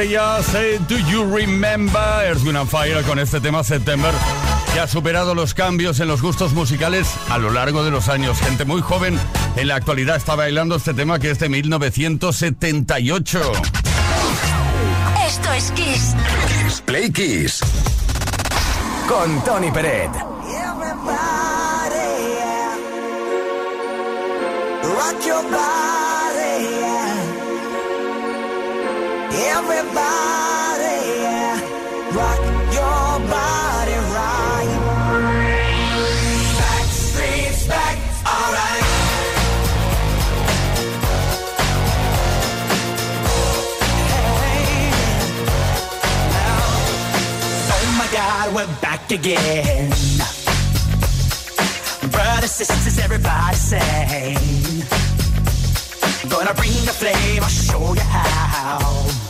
de Say Do You Remember Earth, Wind Fire con este tema September que ha superado los cambios en los gustos musicales a lo largo de los años. Gente muy joven en la actualidad está bailando este tema que es de 1978. Esto es Kiss. Kiss Play Kiss. Con Tony Peret. Rock your body, Everybody, Rock your body right. Back streets back, alright. Oh my God, we're back again. Brothers, sisters, everybody say. Gonna bring the flame, I'll show you how.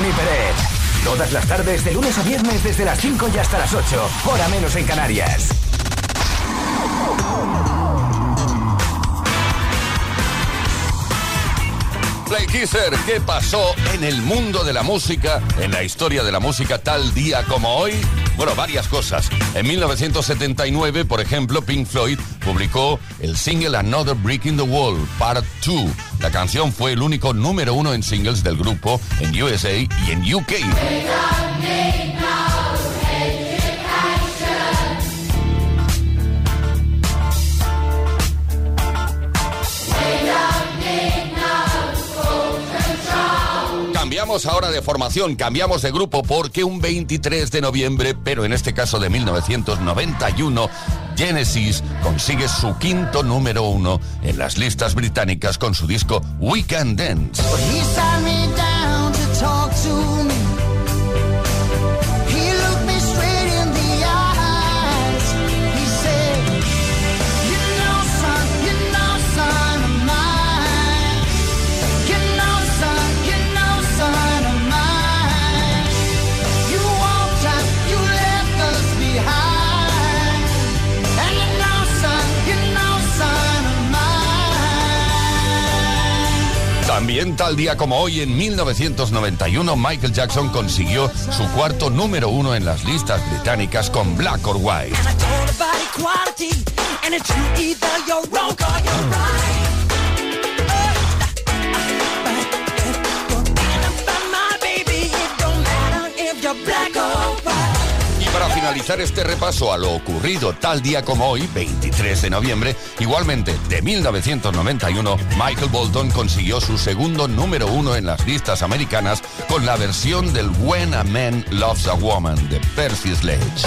Tony Peret. Todas las tardes, de lunes a viernes, desde las 5 y hasta las 8. Hora menos en Canarias. Play Kisser, ¿qué pasó en el mundo de la música, en la historia de la música tal día como hoy? Bueno, varias cosas. En 1979, por ejemplo, Pink Floyd publicó el single Another Brick in the Wall, Part 2. La canción fue el único número uno en singles del grupo en USA y en UK. Ahora de formación, cambiamos de grupo porque un 23 de noviembre, pero en este caso de 1991, Genesis consigue su quinto número uno en las listas británicas con su disco Weekend Dance. También tal día como hoy, en 1991, Michael Jackson consiguió su cuarto número uno en las listas británicas con Black or White. Finalizar este repaso a lo ocurrido tal día como hoy, 23 de noviembre, igualmente de 1991, Michael Bolton consiguió su segundo número uno en las listas americanas con la versión del When a Man Loves a Woman de Percy Sledge.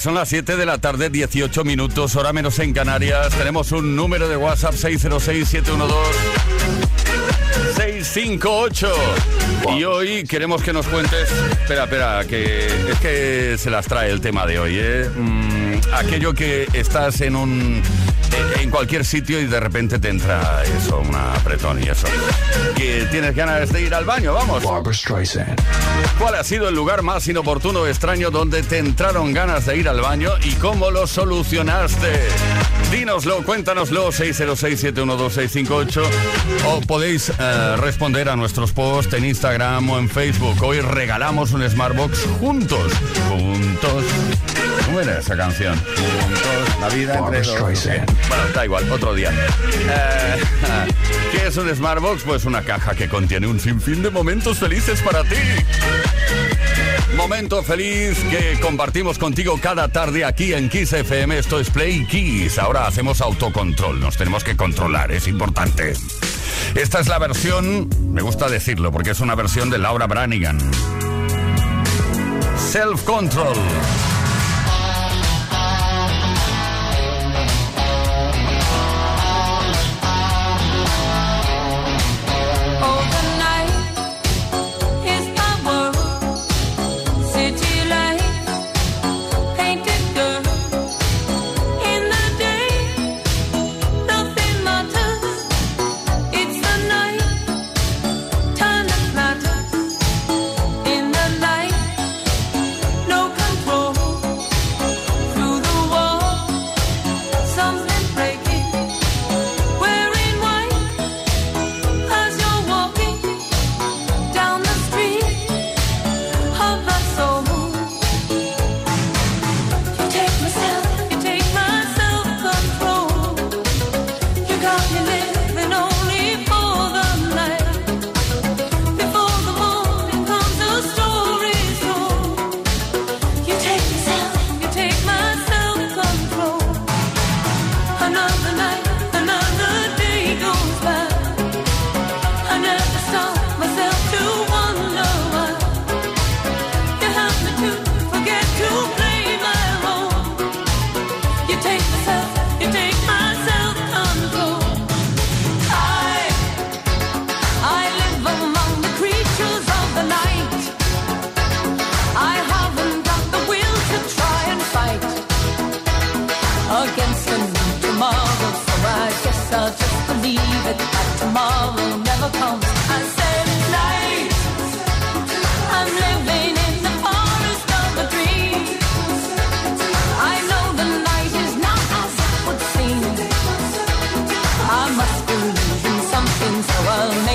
Son las 7 de la tarde, 18 minutos, hora menos en Canarias. Tenemos un número de WhatsApp 606-712-658. Y hoy queremos que nos cuentes. Espera, espera, que es que se las trae el tema de hoy, ¿eh? Mm, aquello que estás en un. En cualquier sitio y de repente te entra eso, un apretón y eso. Que tienes ganas de ir al baño, vamos. ¿Cuál ha sido el lugar más inoportuno o extraño donde te entraron ganas de ir al baño y cómo lo solucionaste? Dínoslo, cuéntanoslo, 606-712-658 o podéis eh, responder a nuestros posts en Instagram o en Facebook. Hoy regalamos un Smartbox juntos. Juntos. ¿Cómo era esa canción? Juntos, la vida entre dos. Bueno, da igual, otro día. Eh, ¿Qué es un Smartbox? Pues una caja que contiene un sinfín de momentos felices para ti. Momento feliz que compartimos contigo cada tarde aquí en Kiss FM. Esto es Play Kiss. Ahora hacemos autocontrol. Nos tenemos que controlar, es importante. Esta es la versión, me gusta decirlo porque es una versión de Laura Branigan. Self Control.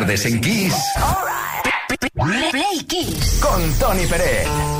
tardes en Kiss. Right. Play Kiss. Con Tony Pérez.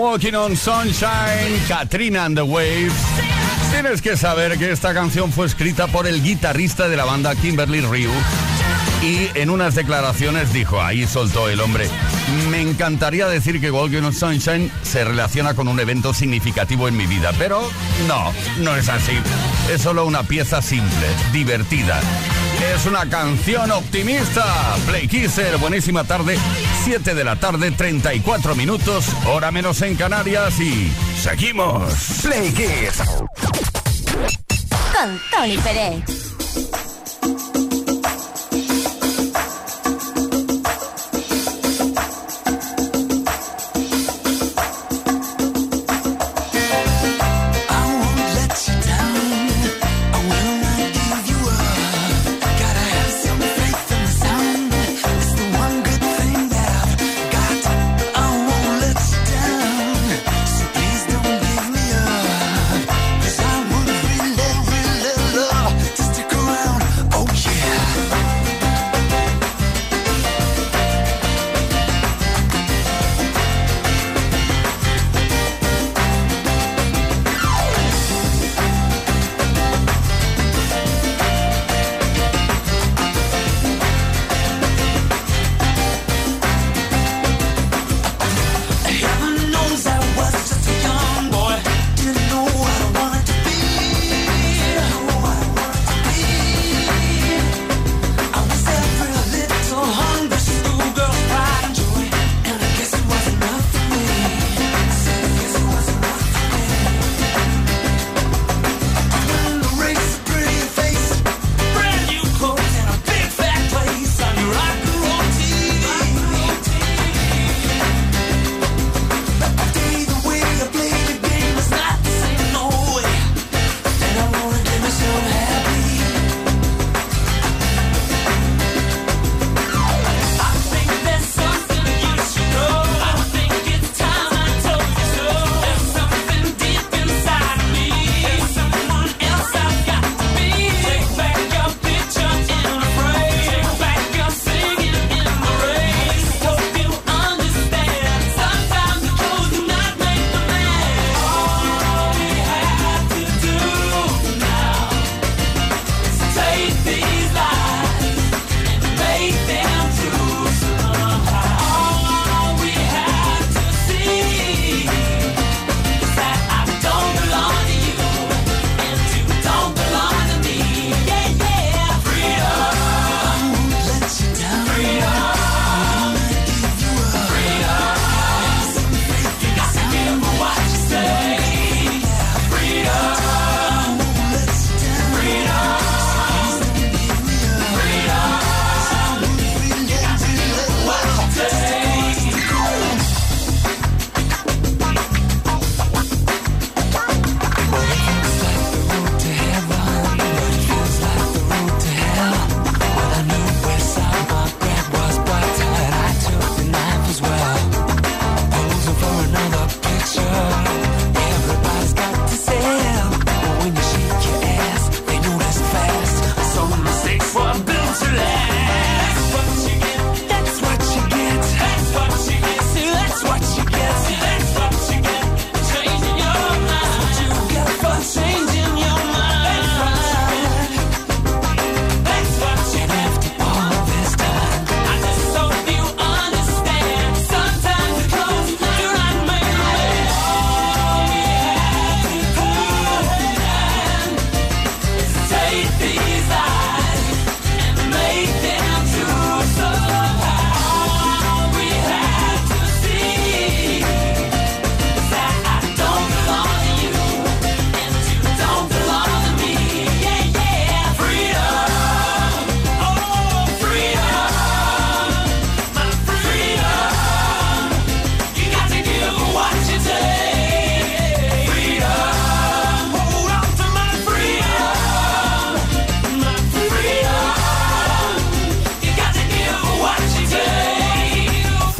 Walking on Sunshine, Katrina and the Waves. Tienes que saber que esta canción fue escrita por el guitarrista de la banda Kimberly Ryu y en unas declaraciones dijo, ahí soltó el hombre, me encantaría decir que Walking on Sunshine se relaciona con un evento significativo en mi vida, pero no, no es así. Es solo una pieza simple, divertida es una canción optimista. Play Kisser, buenísima tarde, 7 de la tarde, 34 minutos, hora menos en Canarias y seguimos. Play Kiss. Con Tony Pérez.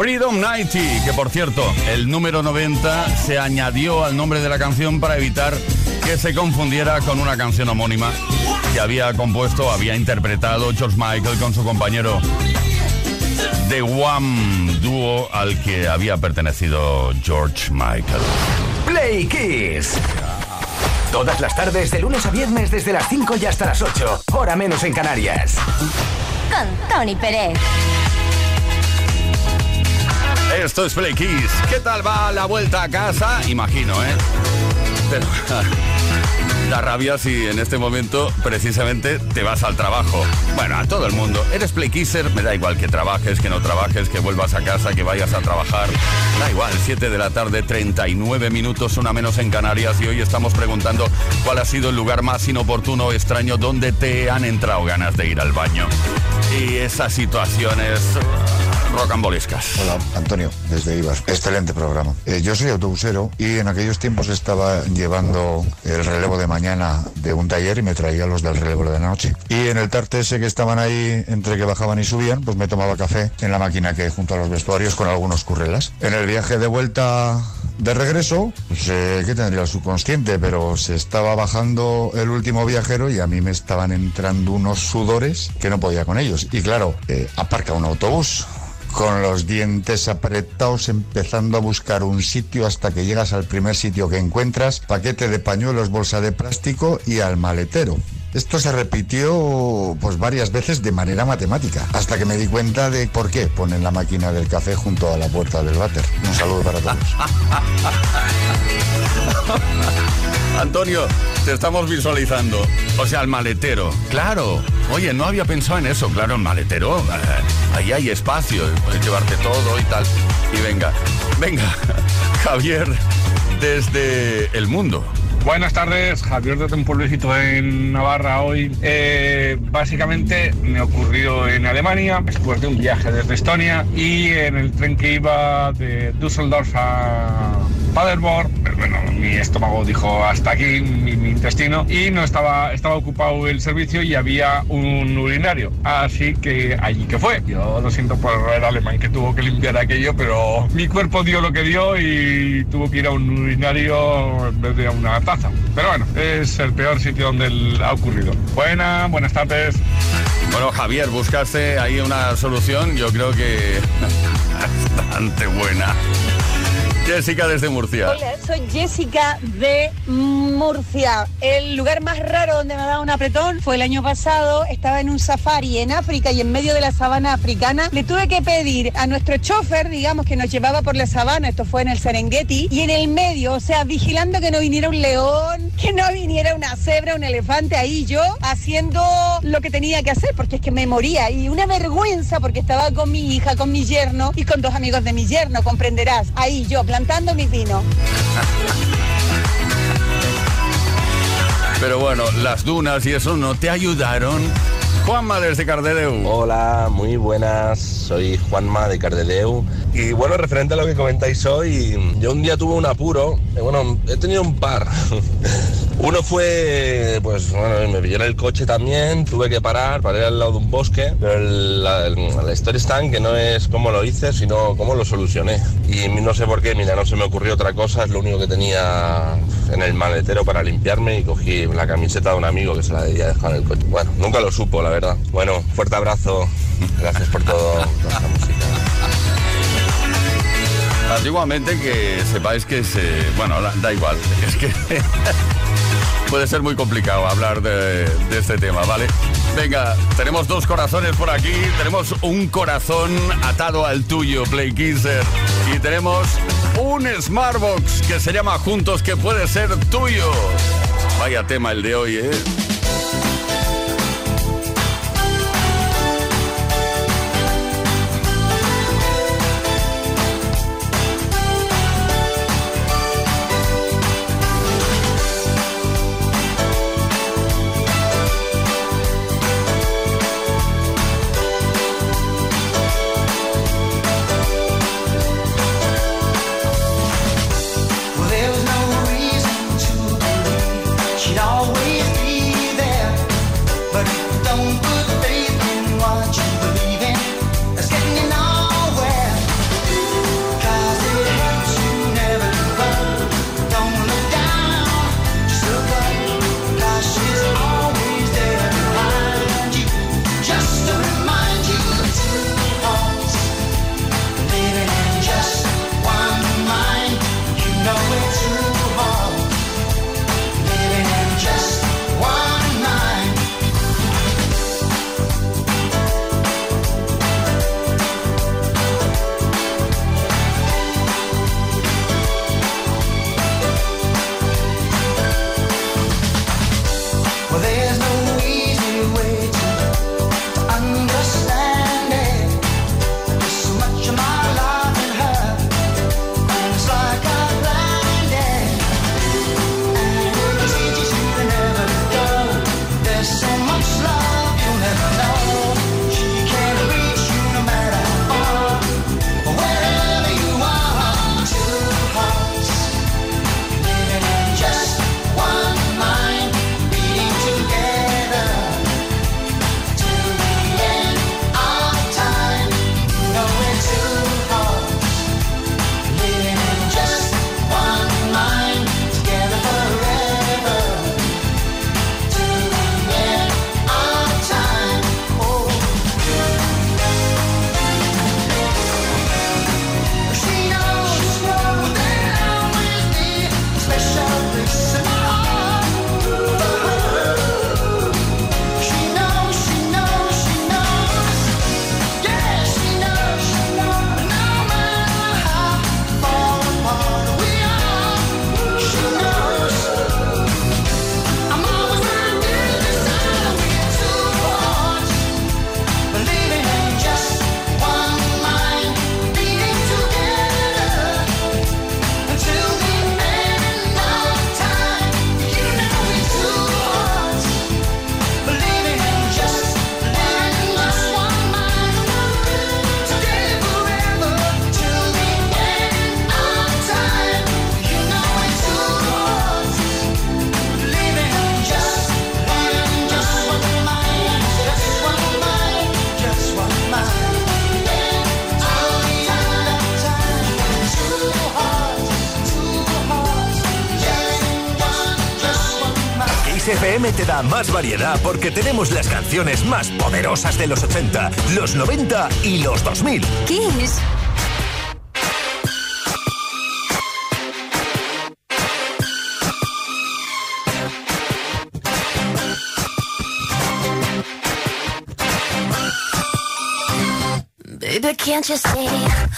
90, que por cierto, el número 90 se añadió al nombre de la canción para evitar que se confundiera con una canción homónima que había compuesto, había interpretado George Michael con su compañero The One dúo al que había pertenecido George Michael. Play Kiss. Todas las tardes, de lunes a viernes, desde las 5 y hasta las 8. Hora menos en Canarias. Con Tony Pérez. Esto es Play Kiss. ¿Qué tal va la vuelta a casa? Imagino, ¿eh? Pero da rabia si en este momento precisamente te vas al trabajo. Bueno, a todo el mundo. Eres Play Kisser, me da igual que trabajes, que no trabajes, que vuelvas a casa, que vayas a trabajar. Da igual, 7 de la tarde, 39 minutos, una menos en Canarias y hoy estamos preguntando cuál ha sido el lugar más inoportuno o extraño donde te han entrado ganas de ir al baño. Y esas situaciones rocambolescas. Hola, Antonio, desde Ibas. Excelente programa. Eh, yo soy autobusero y en aquellos tiempos estaba llevando el relevo de mañana de un taller y me traía los del relevo de la noche. Y en el tarte ese que estaban ahí, entre que bajaban y subían, pues me tomaba café en la máquina que hay junto a los vestuarios con algunos currelas. En el viaje de vuelta de regreso, pues, eh, ¿qué tendría el subconsciente? Pero se estaba bajando el último viajero y a mí me estaban entrando unos sudores que no podía con ellos. Y claro, eh, aparca un autobús con los dientes apretados empezando a buscar un sitio hasta que llegas al primer sitio que encuentras, paquete de pañuelos, bolsa de plástico y al maletero. Esto se repitió pues varias veces de manera matemática, hasta que me di cuenta de por qué ponen la máquina del café junto a la puerta del váter. Un saludo para todos. Antonio, estamos visualizando. O sea, el maletero. Claro. Oye, no había pensado en eso. Claro, el maletero. eh, ahí hay espacio. Puedes llevarte todo y tal. Y venga, venga. Javier, desde el mundo. Buenas tardes, Javier de un pueblecito en Navarra hoy. Eh, básicamente me ocurrió en Alemania, después de un viaje desde Estonia y en el tren que iba de Düsseldorf a Paderborn, pues bueno, mi estómago dijo hasta aquí, mi, mi intestino, y no estaba, estaba ocupado el servicio y había un urinario. Así que allí que fue. Yo lo siento por el alemán que tuvo que limpiar aquello, pero mi cuerpo dio lo que dio y tuvo que ir a un urinario en vez de a una Pero bueno, es el peor sitio donde ha ocurrido. Buena, buenas tardes. Bueno, Javier, buscaste ahí una solución, yo creo que bastante buena. Jessica desde Murcia. Hola, soy Jessica de Murcia. El lugar más raro donde me ha dado un apretón fue el año pasado. Estaba en un safari en África y en medio de la sabana africana. Le tuve que pedir a nuestro chofer, digamos, que nos llevaba por la sabana, esto fue en el Serengeti, y en el medio, o sea, vigilando que no viniera un león, que no viniera una cebra, un elefante, ahí yo haciendo lo que tenía que hacer, porque es que me moría. Y una vergüenza porque estaba con mi hija, con mi yerno y con dos amigos de mi yerno, comprenderás. Ahí yo, plantando mi vino. Pero bueno, las dunas y eso no te ayudaron. Juanma desde Cardedeu. Hola, muy buenas. Soy Juanma de Cardedeu. Y bueno, referente a lo que comentáis hoy, yo un día tuve un apuro. eh, Bueno, he tenido un par. Uno fue, pues bueno, me pilló en el coche también, tuve que parar, paré al lado de un bosque, pero la, historia está en que no es cómo lo hice, sino cómo lo solucioné. Y no sé por qué, mira, no se me ocurrió otra cosa, es lo único que tenía en el maletero para limpiarme y cogí la camiseta de un amigo que se la debía dejar en el coche. Bueno, nunca lo supo, la verdad. Bueno, fuerte abrazo, gracias por todo, música. Antiguamente que sepáis que se... Bueno, da igual. Es que puede ser muy complicado hablar de, de este tema, ¿vale? Venga, tenemos dos corazones por aquí. Tenemos un corazón atado al tuyo, Play Kisser. Y tenemos un Smartbox que se llama Juntos que puede ser tuyo. Vaya tema el de hoy, ¿eh? más variedad porque tenemos las canciones más poderosas de los 80, los 90 y los 2000. Kiss. Baby, can't you see?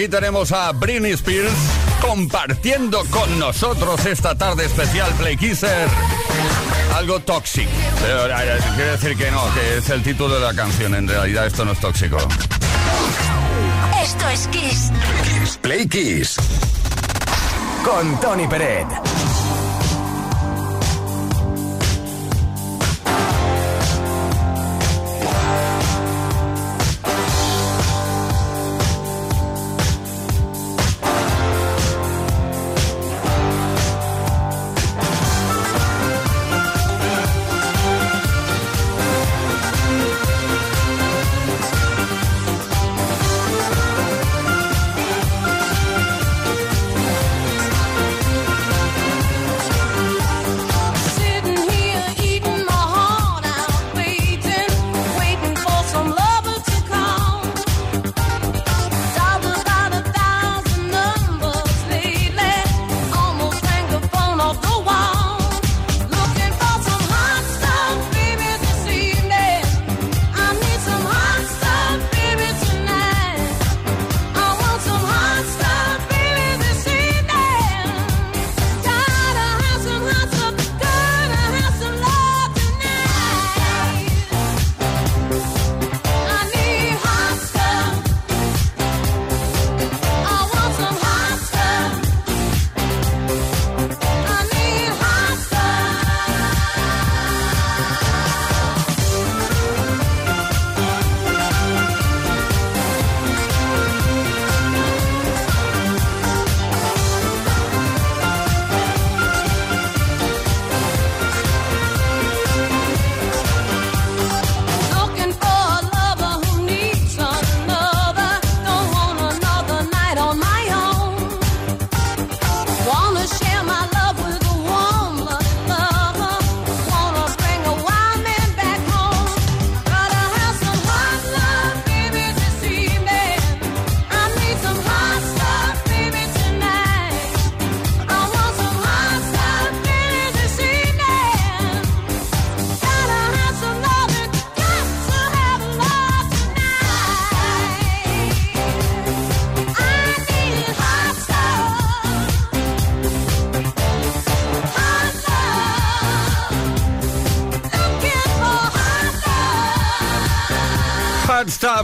aquí tenemos a Britney Spears compartiendo con nosotros esta tarde especial Play Kisser. Algo tóxico. Quiero decir que no, que es el título de la canción. En realidad esto no es tóxico. Esto es Kiss. Play Kiss. Con Tony Peret.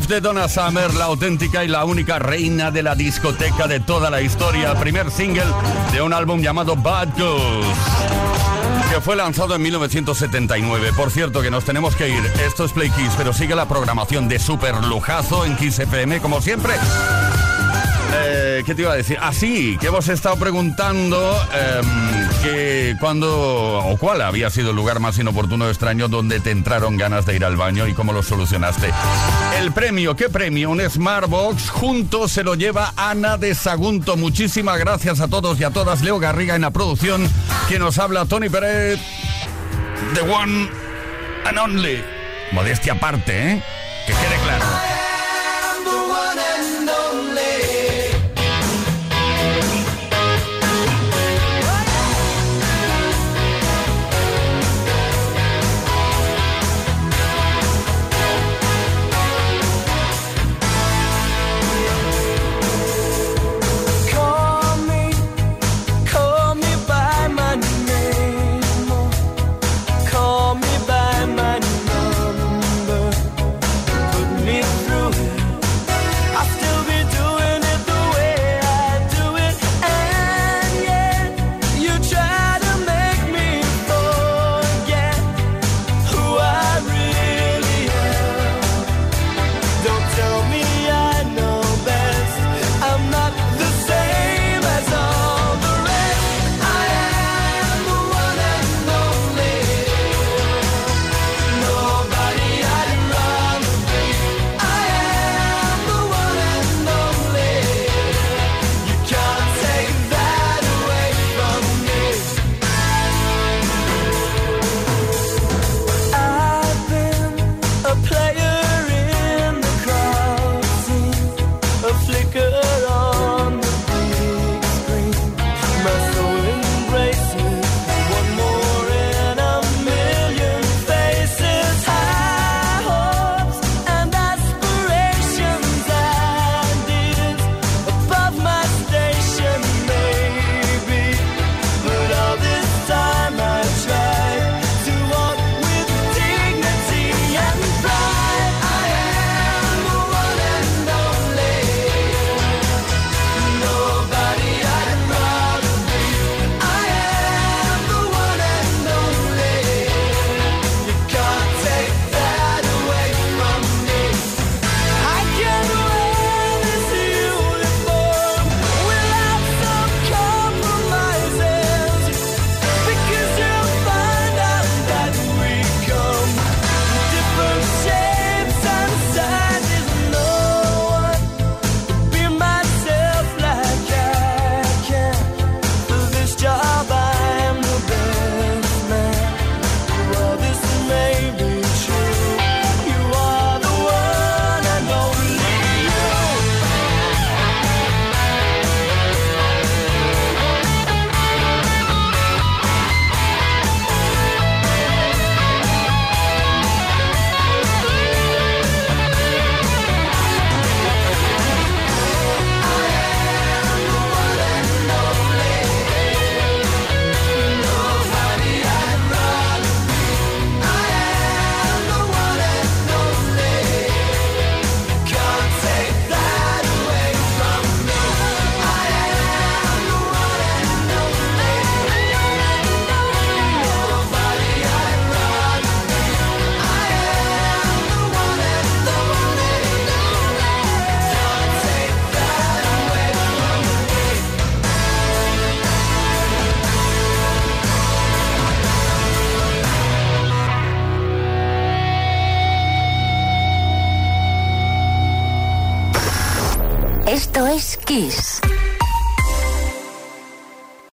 De Donna Summer, la auténtica y la única reina de la discoteca de toda la historia. Primer single de un álbum llamado Bad Girls. Que fue lanzado en 1979. Por cierto, que nos tenemos que ir. Esto es Play Kiss, pero sigue la programación de Super Lujazo en Kiss FM, como siempre. Eh, ¿Qué te iba a decir? Ah, sí, que hemos estado preguntando em, que cuándo o cuál había sido el lugar más inoportuno extraño donde te entraron ganas de ir al baño y cómo lo solucionaste. El premio, ¿qué premio? Un Smartbox. Junto se lo lleva Ana de Sagunto. Muchísimas gracias a todos y a todas. Leo Garriga en la producción. Que nos habla Tony Pérez. The One and Only. Modestia aparte, ¿eh? Que quede